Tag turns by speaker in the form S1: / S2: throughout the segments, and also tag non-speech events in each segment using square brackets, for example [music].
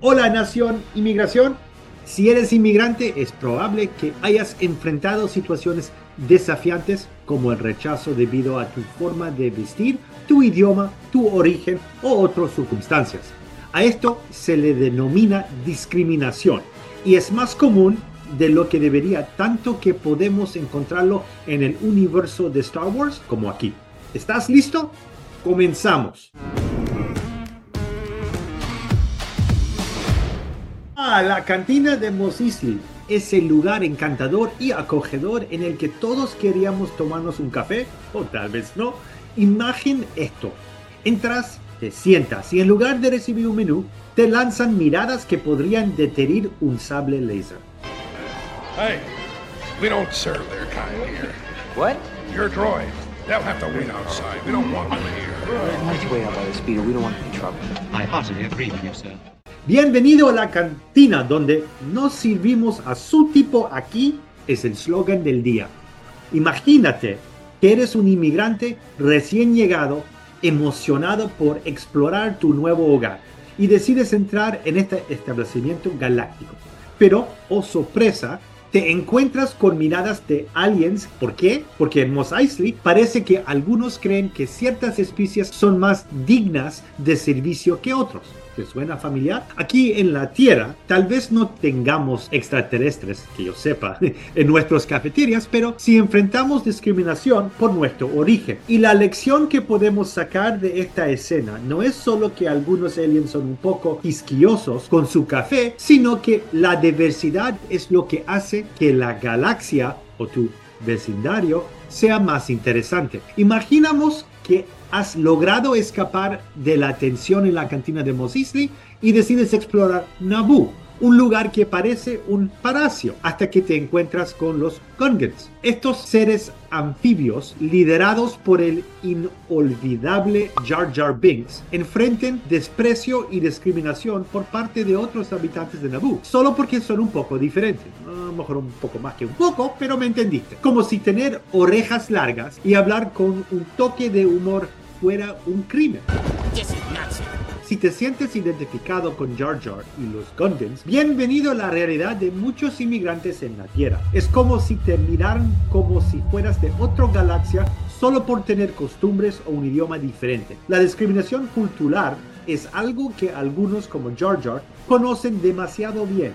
S1: Hola Nación Inmigración. Si eres inmigrante es probable que hayas enfrentado situaciones desafiantes como el rechazo debido a tu forma de vestir, tu idioma, tu origen o otras circunstancias. A esto se le denomina discriminación y es más común de lo que debería, tanto que podemos encontrarlo en el universo de Star Wars como aquí. ¿Estás listo? Comenzamos. Ah, la cantina de Mos Eisley es el lugar encantador y acogedor en el que todos queríamos tomarnos un café, o tal vez no. Imagina esto. Entras, te sientas y en lugar de recibir un menú, te lanzan miradas que podrían detener un sable láser.
S2: Hey, we don't serve their kind here.
S3: What?
S2: Your droids, they'll have to wait outside. We don't want them here.
S3: Let's wait out by the speeder. We don't want any trouble.
S4: I heartily agree with you, sir.
S1: Bienvenido a la cantina donde nos servimos a su tipo aquí es el slogan del día. Imagínate que eres un inmigrante recién llegado, emocionado por explorar tu nuevo hogar y decides entrar en este establecimiento galáctico. Pero, oh sorpresa, te encuentras con miradas de aliens. ¿Por qué? Porque en Mos Eisley parece que algunos creen que ciertas especies son más dignas de servicio que otros. ¿Te suena familiar? Aquí en la Tierra tal vez no tengamos extraterrestres, que yo sepa, [laughs] en nuestras cafeterías, pero si enfrentamos discriminación por nuestro origen. Y la lección que podemos sacar de esta escena no es solo que algunos aliens son un poco quisquillosos con su café, sino que la diversidad es lo que hace que la galaxia o tu vecindario sea más interesante. Imaginamos que has logrado escapar de la tensión en la cantina de Mos y decides explorar Naboo, un lugar que parece un palacio, hasta que te encuentras con los Gungans. Estos seres anfibios, liderados por el inolvidable Jar Jar Binks, enfrenten desprecio y discriminación por parte de otros habitantes de Naboo, solo porque son un poco diferentes. A lo mejor un poco más que un poco, pero me entendiste. Como si tener orejas largas y hablar con un toque de humor fuera un crimen. Si te sientes identificado con Jar Jar y los Gungans, bienvenido a la realidad de muchos inmigrantes en la Tierra. Es como si te miraran como si fueras de otra galaxia solo por tener costumbres o un idioma diferente. La discriminación cultural es algo que algunos como Jar Jar conocen demasiado bien.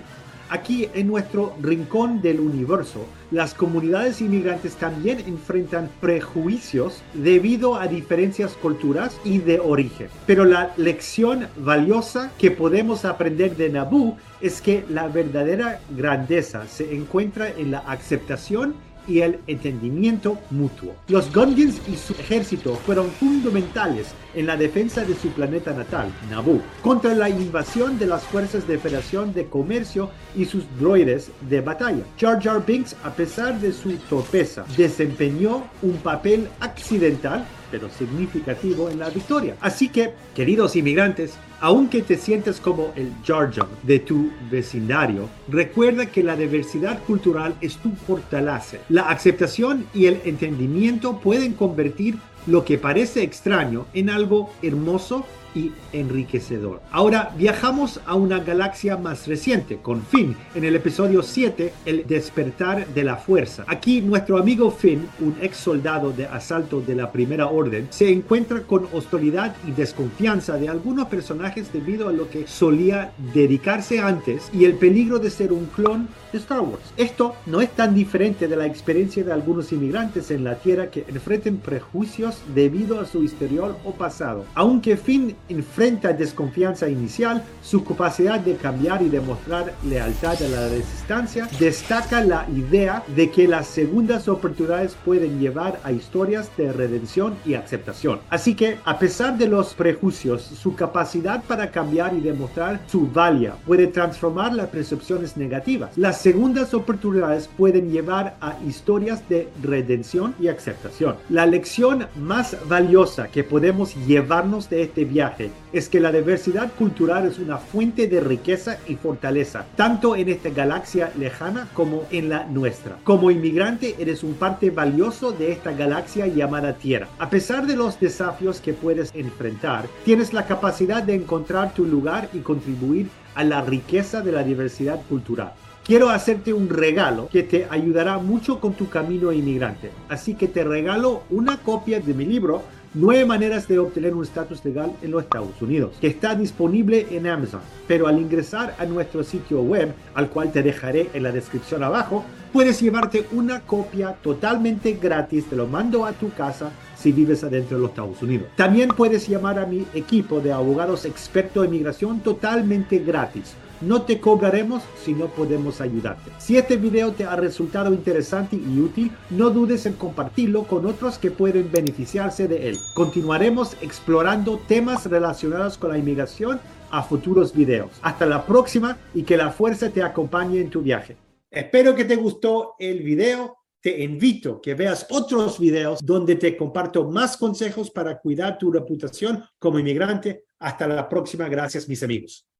S1: Aquí en nuestro rincón del universo, las comunidades inmigrantes también enfrentan prejuicios debido a diferencias culturales y de origen. Pero la lección valiosa que podemos aprender de Naboo es que la verdadera grandeza se encuentra en la aceptación y el entendimiento mutuo. Los Gungans y su ejército fueron fundamentales en la defensa de su planeta natal, Naboo, contra la invasión de las fuerzas de Federación de Comercio y sus droides de batalla. Jar Jar Binks, a pesar de su torpeza, desempeñó un papel accidental pero significativo en la victoria. Así que, queridos inmigrantes, aunque te sientes como el Jar de tu vecindario, recuerda que la diversidad cultural es tu fortaleza. La aceptación y el entendimiento pueden convertir lo que parece extraño en algo hermoso y enriquecedor. Ahora viajamos a una galaxia más reciente, con Finn, en el episodio 7, El despertar de la fuerza. Aquí nuestro amigo Finn, un ex soldado de asalto de la Primera Orden, se encuentra con hostilidad y desconfianza de algunos personajes debido a lo que solía dedicarse antes y el peligro de ser un clon de Star Wars. Esto no es tan diferente de la experiencia de algunos inmigrantes en la Tierra que enfrenten prejuicios debido a su historial o pasado. Aunque Finn enfrenta desconfianza inicial, su capacidad de cambiar y demostrar lealtad a la resistencia destaca la idea de que las segundas oportunidades pueden llevar a historias de redención y aceptación. Así que, a pesar de los prejuicios, su capacidad para cambiar y demostrar su valía puede transformar las percepciones negativas. Las segundas oportunidades pueden llevar a historias de redención y aceptación. La lección más valiosa que podemos llevarnos de este viaje es que la diversidad cultural es una fuente de riqueza y fortaleza, tanto en esta galaxia lejana como en la nuestra. Como inmigrante eres un parte valioso de esta galaxia llamada Tierra. A pesar de los desafíos que puedes enfrentar, tienes la capacidad de encontrar tu lugar y contribuir a la riqueza de la diversidad cultural. Quiero hacerte un regalo que te ayudará mucho con tu camino inmigrante. Así que te regalo una copia de mi libro Nueve maneras de obtener un estatus legal en los Estados Unidos, que está disponible en Amazon. Pero al ingresar a nuestro sitio web, al cual te dejaré en la descripción abajo, puedes llevarte una copia totalmente gratis, te lo mando a tu casa si vives adentro de los Estados Unidos. También puedes llamar a mi equipo de abogados expertos en inmigración totalmente gratis. No te cobraremos si no podemos ayudarte. Si este video te ha resultado interesante y útil, no dudes en compartirlo con otros que pueden beneficiarse de él. Continuaremos explorando temas relacionados con la inmigración a futuros videos. Hasta la próxima y que la fuerza te acompañe en tu viaje. Espero que te gustó el video. Te invito a que veas otros videos donde te comparto más consejos para cuidar tu reputación como inmigrante. Hasta la próxima. Gracias, mis amigos.